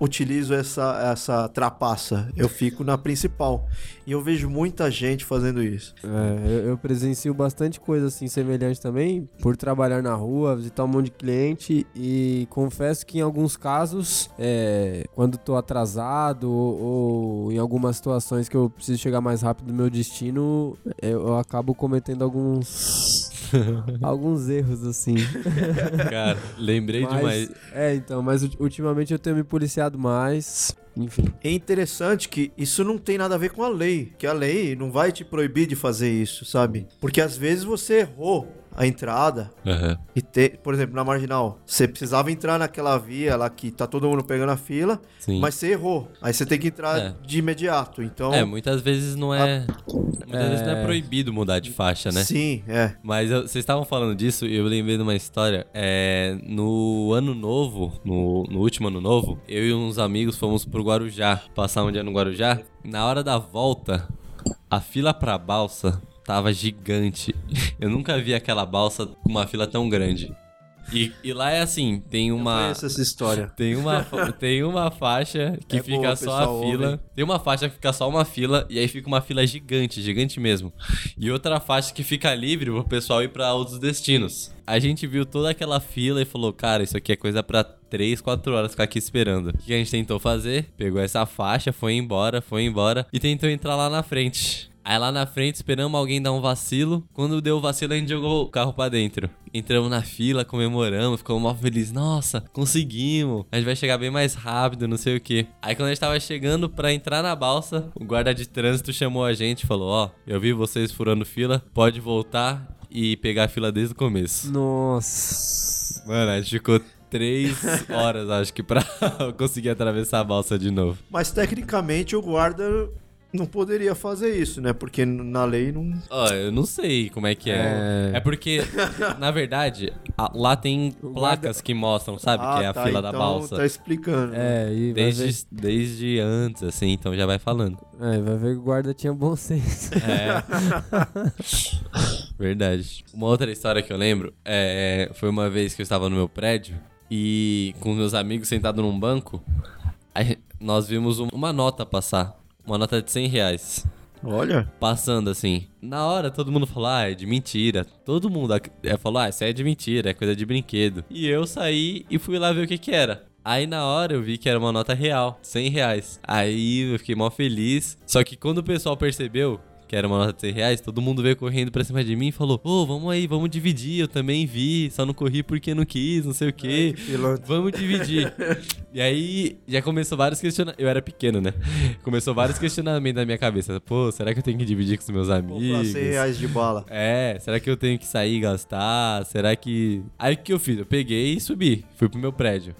utilizo essa, essa trapaça. Eu fico na principal. E eu vejo muita gente fazendo isso. É, eu, eu presencio bastante coisa assim semelhante também, por trabalhar na rua, visitar um monte de cliente e confesso que em alguns casos, é, quando tô atrasado ou, ou em algumas situações que eu preciso chegar mais rápido no meu destino, eu, eu acabo cometendo alguns alguns erros assim. Cara, lembrei de Mas, uma. é, então, mas ulti- ultimamente eu tenho me policiado mais. Enfim. É interessante que isso não tem nada a ver com a lei. Que a lei não vai te proibir de fazer isso, sabe? Porque às vezes você errou a entrada Aham. e te, por exemplo, na marginal, você precisava entrar naquela via lá que tá todo mundo pegando a fila, Sim. mas você errou. Aí você tem que entrar É. de imediato. Então, É, muitas vezes não é. Muitas vezes não é proibido mudar de faixa, né? sim, é. Mas eu- vocês estavam falando disso e eu lembrei de uma história. É, no ano novo, no, no último ano novo, eu e uns amigos fomos pro Guarujá, passar um dia no Guarujá. Na hora da volta, a fila pra balsa tava gigante. Eu nunca vi aquela balsa com uma fila tão grande. E, e lá é assim, tem uma. essa história. Tem uma, tem uma faixa que É fica boa, só a fila. ouve. Tem uma faixa que fica só uma fila e aí fica uma fila gigante, gigante mesmo. E outra faixa que fica livre pro pessoal ir pra outros destinos. A gente viu toda aquela fila e falou, cara, isso aqui é coisa pra 3, 4 horas ficar aqui esperando. O que a gente tentou fazer? Pegou essa faixa, foi embora, foi embora e tentou entrar lá na frente. Aí lá na frente esperamos alguém dar um vacilo. Quando deu o vacilo, a gente jogou o carro pra dentro. Entramos na fila, comemoramos, ficamos mal felizes. Nossa, conseguimos. A gente vai chegar bem mais rápido, não sei o que. Aí quando a gente tava chegando pra entrar na balsa, o guarda de trânsito chamou a gente e falou: Ó, eu vi vocês furando fila, pode voltar e pegar a fila desde o começo. Nossa. Mano, a gente ficou três horas, acho que, pra conseguir atravessar a balsa de novo. Mas tecnicamente o guarda não poderia fazer isso, né? Porque na lei não. Ó, eu não sei como é que é. É. É, porque, na verdade, a- lá tem placas que mostram, sabe? que é a tá, fila da então balsa. Tá explicando. né? É, e vai ver, Desde, desde antes, assim, então já vai falando. é, vai ver que o guarda tinha bom senso. É. Verdade. Uma outra história que eu lembro é, foi uma vez que eu estava no meu prédio e com meus amigos sentados num banco, aí nós vimos um- uma nota passar. Uma nota de 100 reais. Olha. Passando assim. Na hora todo mundo falou, ah, é de mentira. Todo mundo é, falou, ah, isso aí é de mentira, é coisa de brinquedo. E eu saí e fui lá ver o que que era. Aí na hora eu vi que era uma nota real, 100 reais. Aí eu fiquei mó feliz. Só que quando o pessoal percebeu que era uma nota de 100 reais, todo mundo veio correndo pra cima de mim e falou: Ô, vamos aí, vamos dividir. Eu também vi, só não corri porque não quis, não sei o quê. Que pilantra. Vamos dividir. e aí já começou vários questionamentos. Eu era pequeno, né? Começou vários questionamentos na minha cabeça. Pô, será que eu tenho que dividir com os meus amigos? 100 reais de bala. É, será que eu tenho que sair e gastar? Será que. Aí o que eu fiz? Eu peguei e subi. Fui pro meu prédio.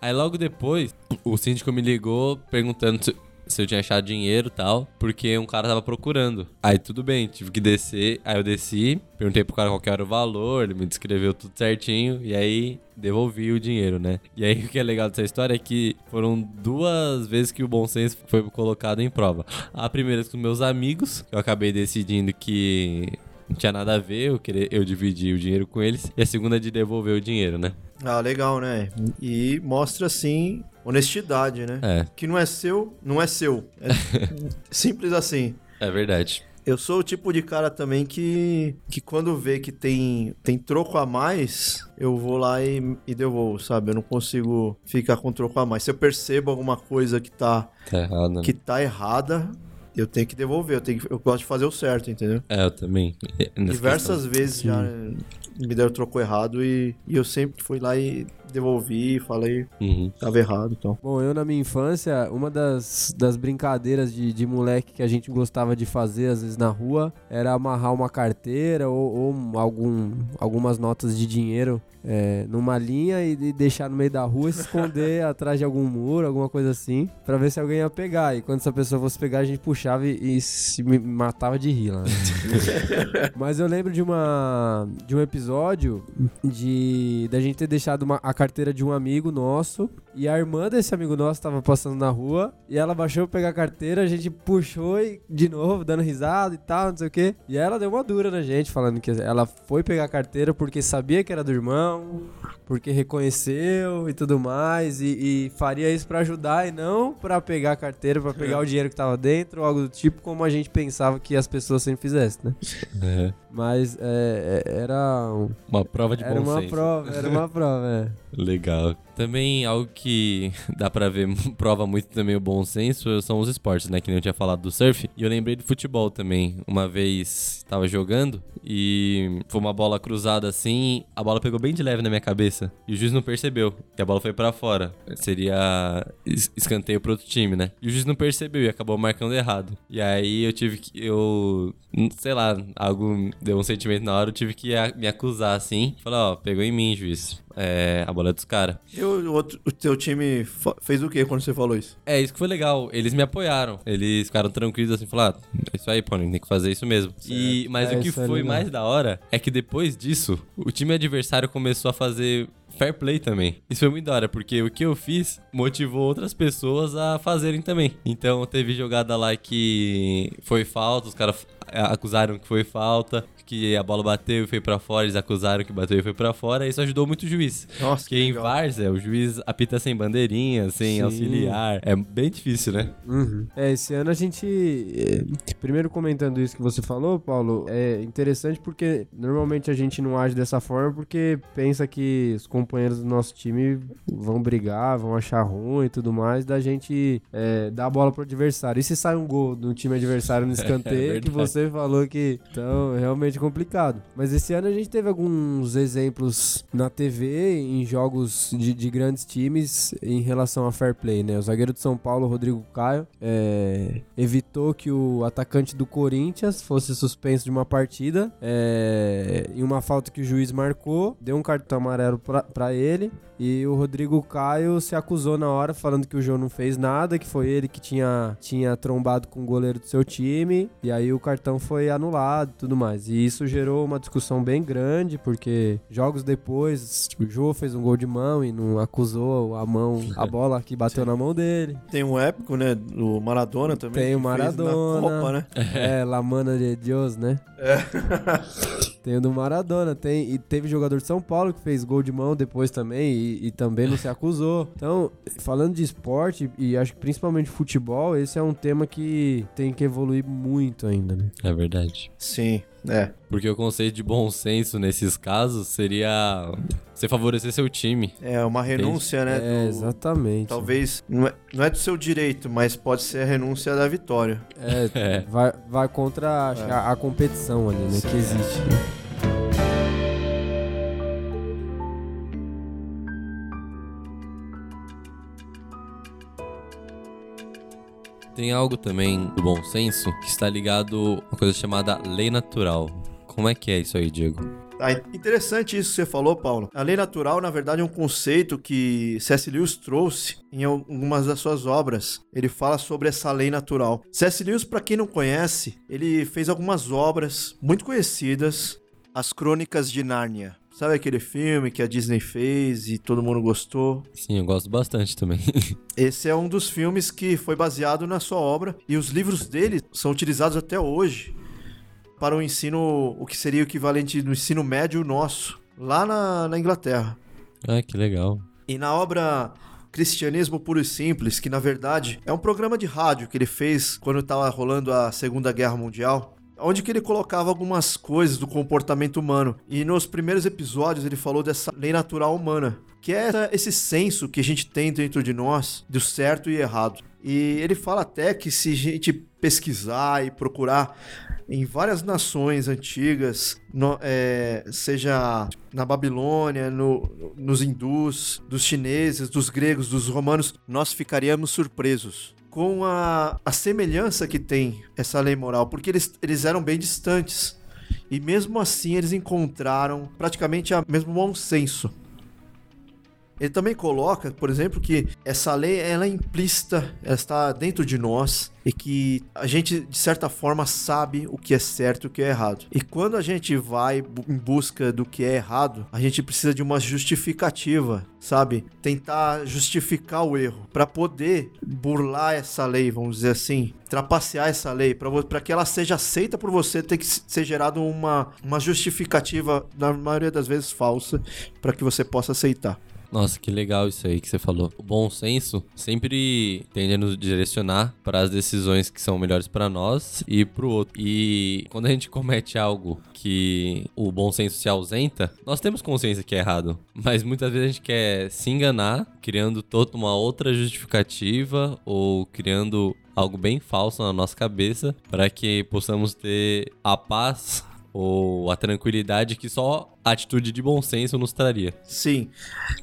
Aí logo depois, o síndico me ligou perguntando se, eu tinha achado dinheiro e tal, porque um cara tava procurando. Aí tudo bem, tive que descer. Aí eu desci, perguntei pro cara qual era o valor, ele me descreveu tudo certinho, e aí devolvi o dinheiro, né? E aí o que é legal dessa história é que foram duas vezes que o bom senso foi colocado em prova. A primeira com meus amigos, eu acabei decidindo que não tinha nada a ver, eu, querer, eu dividi o dinheiro com eles. E a segunda de devolver o dinheiro, né? Ah, legal, né? E mostra, assim, honestidade, né? É, Que não é seu, não é seu. É simples assim. é verdade. Eu sou o tipo de cara também que, que quando vê que tem, tem troco a mais, eu vou lá e, e devolvo, sabe? Eu não consigo ficar com troco a mais. Se eu percebo alguma coisa que tá, Tá errado, né? que tá errada, eu tenho que devolver. Eu, tenho que- eu gosto de fazer o certo, entendeu? É, eu também. Nessa Diversas vezes já me deram troco errado e, e eu sempre fui lá e devolvi, falei. Uhum. tava errado, então. Bom, eu na minha infância, uma das, das brincadeiras de, de moleque que a gente gostava de fazer, às vezes na rua, era amarrar uma carteira ou, ou algum, algumas notas de dinheiro é, numa linha e, e deixar no meio da rua e se esconder atrás de algum muro, alguma coisa assim, pra ver se alguém ia pegar. E quando essa pessoa fosse pegar, a gente puxava e, e se me matava de rir lá. né? Mas eu lembro de uma de um episódio de da gente ter deixado uma- a carteira de um amigo nosso e a irmã desse amigo nosso tava passando na rua e ela baixou pra pegar a carteira, a gente puxou e de novo dando risada e tal, não sei o quê. E ela deu uma dura na gente falando que ela foi pegar a carteira porque sabia que era do irmão, porque reconheceu e tudo mais e, e faria isso pra ajudar e não pra pegar a carteira, pra pegar o dinheiro que tava dentro ou algo do tipo como a gente pensava que as pessoas sempre fizessem, né? É. Mas é, é- era, um- Uma prova de era bom uma senso. prova, era uma prova, é. Legal. Também algo que dá pra ver, prova muito também o bom senso, são os esportes, né? Que nem eu tinha falado do surf. E eu lembrei do futebol também. Uma vez tava jogando e foi uma bola cruzada assim, a bola pegou bem de leve na minha cabeça. E o juiz não percebeu que a bola foi pra fora. Seria es- escanteio pro outro time, né? E o juiz não percebeu e acabou marcando errado. E aí eu tive que. Eu. Sei lá, algo deu um sentimento na hora, eu tive que me acusar assim. Falar, ó, pegou em mim, juiz. É, a bola é dos caras. E o, outro, o teu time fez o que quando você falou isso? É, isso que foi legal. Eles me apoiaram. Eles ficaram tranquilos assim, falaram: ah, é isso aí, pô, tem que fazer isso mesmo. E, mas É, o que é foi legal. mais da hora é que depois disso, o time adversário começou a fazer fair play também. Isso foi muito da hora, porque o que eu fiz motivou outras pessoas a fazerem também. Então teve jogada lá que foi falta, os caras é, acusaram que foi falta, que a bola bateu e foi pra fora, eles acusaram que bateu e foi pra fora, isso ajudou muito o juiz. Nossa, Porque em Várzea, o juiz apita sem bandeirinha, sem Sim. auxiliar. É bem difícil, né? Uhum. É, esse ano a gente. é, Primeiro comentando isso que você falou, Paulo, é interessante porque normalmente a gente não age dessa forma porque pensa que os companheiros do nosso time vão brigar, vão achar ruim e tudo mais, da gente é, dar a bola pro adversário. E se sai um gol do time adversário no escanteio, que verdade. você falou que. Então, é realmente complicado. Mas esse ano a gente teve alguns exemplos na TV, em jogos de, de grandes times, em relação a fair play, né? O zagueiro de São Paulo, Rodrigo Caio, é, evitou que o atacante do Corinthians fosse suspenso de uma partida é, em uma falta que o juiz marcou, deu um cartão amarelo pra, pra ele. E o Rodrigo Caio se acusou na hora, falando que o João não fez nada, que foi ele que tinha, tinha trombado com o goleiro do seu time. E aí o cartão foi anulado e tudo mais. E isso gerou uma discussão bem grande, porque jogos depois, tipo, o João fez um gol de mão e não acusou a mão, a bola que bateu na mão dele. Tem um épico, né? Do Maradona também. Tem o Maradona. Na Copa, né? É, La Mana de Deus, né? Tem o do Maradona, tem. E teve jogador de São Paulo que fez gol de mão depois também e, e também não se acusou. Então, falando de esporte, e acho que principalmente futebol, esse é um tema que tem que evoluir muito ainda, né? É verdade. Sim, é. Porque o conceito de bom senso nesses casos seria você favorecer seu time. É uma renúncia, né? é, do- exatamente. Talvez, não é, não é do seu direito, mas pode ser a renúncia da vitória. É, É. vai, vai contra acho que a, a competição ali, né? Que existe. né? Tem algo também do bom senso que está ligado a uma coisa chamada lei natural. Como é que é isso aí, Diego? Ah, interessante isso que você falou, Paulo. A lei natural, na verdade, é um conceito que C.S. Lewis trouxe em algumas das suas obras. Ele fala sobre essa lei natural. C.S. Lewis, para quem não conhece, ele fez algumas obras muito conhecidas, As Crônicas de Nárnia. Sabe aquele filme que a Disney fez e todo mundo gostou? Sim, eu gosto bastante também. Esse é um dos filmes que foi baseado na sua obra e os livros dele são utilizados até hoje para o ensino, o que seria o equivalente do ensino médio nosso, lá na, na Inglaterra. ah, que legal. E na obra Cristianismo Puro e Simples, que na verdade é um programa de rádio que ele fez quando estava rolando a Segunda Guerra Mundial, onde que ele colocava algumas coisas do comportamento humano. E nos primeiros episódios ele falou dessa lei natural humana, que é esse senso que a gente tem dentro de nós do certo e errado. E ele fala até que se a gente pesquisar e procurar em várias nações antigas, no- é, seja na Babilônia, no- nos hindus, dos chineses, dos gregos, dos romanos, nós ficaríamos surpresos com a, a semelhança que tem essa lei moral, porque eles, eles eram bem distantes. E mesmo assim eles encontraram praticamente o mesmo bom senso. Ele também coloca, por exemplo, que essa lei ela é implícita, ela está dentro de nós e que a gente de certa forma sabe o que é certo e o que é errado. E quando a gente vai em busca do que é errado, a gente precisa de uma justificativa, sabe? Tentar justificar o erro para poder burlar essa lei, vamos dizer assim, trapacear essa lei para que ela seja aceita por você, tem que ser gerado uma uma justificativa na maioria das vezes falsa para que você possa aceitar. Nossa, que legal isso aí que você falou. O bom senso sempre tende a nos direcionar para as decisões que são melhores para nós e para o outro. E quando a gente comete algo que o bom senso se ausenta, nós temos consciência que é errado, mas muitas vezes a gente quer se enganar, criando toda uma outra justificativa ou criando algo bem falso na nossa cabeça para que possamos ter a paz ou a tranquilidade que só a atitude de bom senso nos traria. Sim.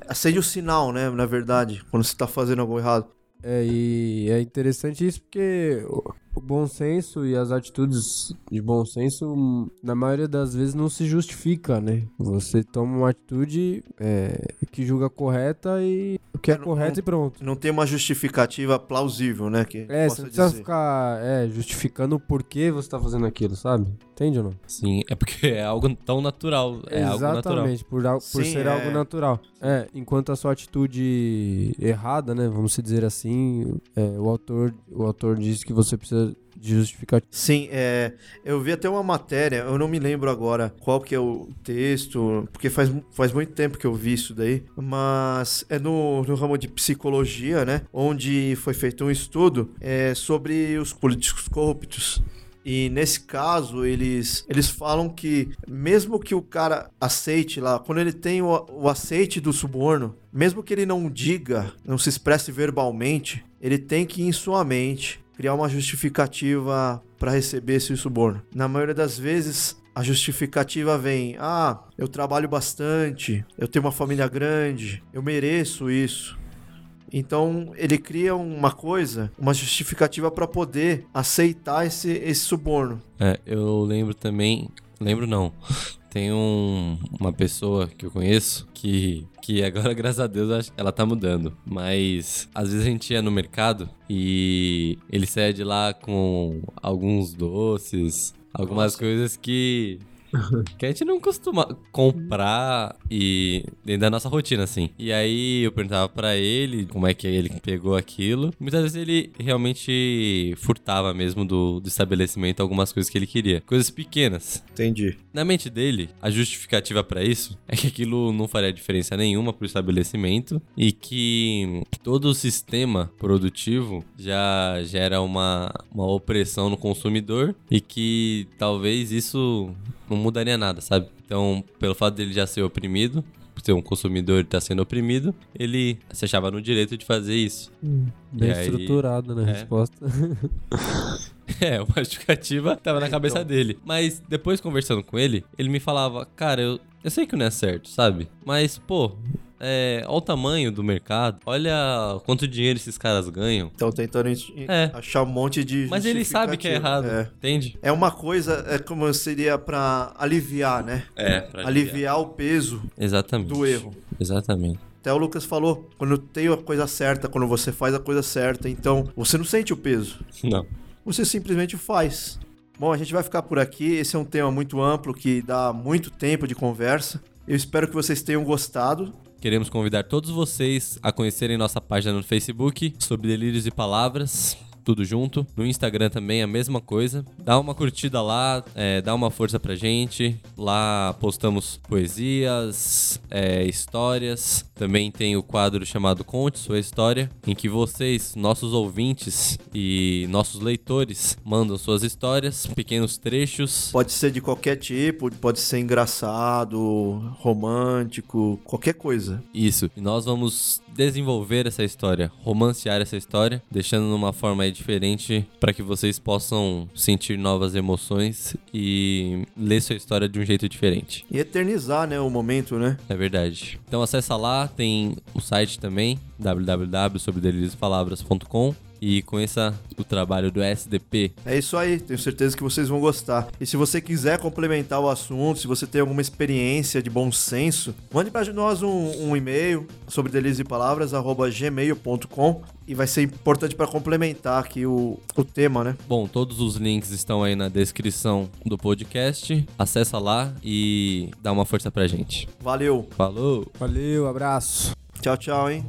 Acende o sinal, né? Na verdade, quando você tá fazendo algo errado. É, e é interessante isso porque o, bom senso e as atitudes de bom senso, na maioria das vezes, não se justifica, né? Você toma uma atitude é, que julga correta e que é não- correto não- e pronto. Não tem uma justificativa plausível, né? Que É, você não precisa dizer. ficar é, justificando o porquê você tá fazendo aquilo, sabe? Entende ou não? Sim, é porque é algo tão natural. É algo natural. Exatamente, por, al- por Sim, ser é. algo natural. É, enquanto a sua atitude errada, né, vamos se dizer assim, é, o autor o autor diz que você precisa de justificativa. Sim, é, eu vi até uma matéria, eu não me lembro agora qual que é o texto, porque faz, faz muito tempo que eu vi isso daí, mas é no, no ramo de psicologia, né? Onde foi feito um estudo é, sobre os políticos corruptos. E nesse caso, eles, eles falam que, mesmo que o cara aceite lá, quando ele tem o, o aceite do suborno, mesmo que ele não diga, não se expresse verbalmente, ele tem que, em sua mente, criar uma justificativa para receber esse suborno. Na maioria das vezes, a justificativa vem: ah, eu trabalho bastante, eu tenho uma família grande, eu mereço isso. Então ele cria uma coisa, uma justificativa para poder aceitar esse, esse suborno. É, eu lembro também. Lembro não. Tem um, uma pessoa que eu conheço que, que agora, graças a Deus, ela tá mudando. Mas às vezes a gente ia no mercado e ele cede lá com alguns doces, algumas Nossa. coisas que que a gente não costuma comprar e dentro da nossa rotina, assim. E aí eu perguntava para ele como é que ele pegou aquilo. Muitas vezes ele realmente furtava mesmo do, do estabelecimento algumas coisas que ele queria. Coisas pequenas. Entendi. Na mente dele, a justificativa para isso é que aquilo não faria diferença nenhuma pro estabelecimento e que todo o sistema produtivo já gera uma, uma opressão no consumidor e que talvez isso não mudaria nada, sabe? Então, pelo fato dele já ser oprimido, por ser um consumidor e estar tá sendo oprimido, ele se achava no direito de fazer isso. Hum, bem e estruturado na né, é. resposta. é, uma justificativa tava na cabeça então. dele. Mas depois conversando com ele, ele me falava, cara, eu, eu sei que não é certo, sabe? Mas, pô, é, olha o tamanho do mercado, olha quanto dinheiro esses caras ganham. Estão tentando é. achar um monte de. Mas ele sabe que é errado, é. entende? É uma coisa, é como seria para aliviar, né? É, pra aliviar. aliviar o peso Exatamente. do erro. Exatamente. Até o Lucas falou, quando tem a coisa certa, quando você faz a coisa certa, então você não sente o peso. Não. Você simplesmente faz. Bom, a gente vai ficar por aqui. Esse é um tema muito amplo que dá muito tempo de conversa. Eu espero que vocês tenham gostado. Queremos convidar todos vocês a conhecerem nossa página no Facebook sobre Delírios e Palavras tudo junto. No Instagram também a mesma coisa. Dá uma curtida lá, é, dá uma força pra gente. Lá postamos poesias, é, histórias. Também tem o quadro chamado Conte Sua História, em que vocês, nossos ouvintes e nossos leitores, mandam suas histórias, pequenos trechos. Pode ser de qualquer tipo, pode ser engraçado, romântico, qualquer coisa. Isso. E nós vamos desenvolver essa história, romancear essa história, deixando numa forma diferente para que vocês possam sentir novas emoções e ler sua história de um jeito diferente. E eternizar, né, o momento, né? É verdade. Então acessa lá, tem o site também, www.sobredeliriospalavras.com e conheça o trabalho do SDP. É isso aí, tenho certeza que vocês vão gostar. E se você quiser complementar o assunto, se você tem alguma experiência de bom senso, mande para nós um, um e-mail sobre delizepalavrasgmail.com e vai ser importante para complementar aqui o, o tema, né? Bom, todos os links estão aí na descrição do podcast. Acessa lá e dá uma força pra gente. Valeu. Falou. Valeu, abraço. Tchau, tchau, hein?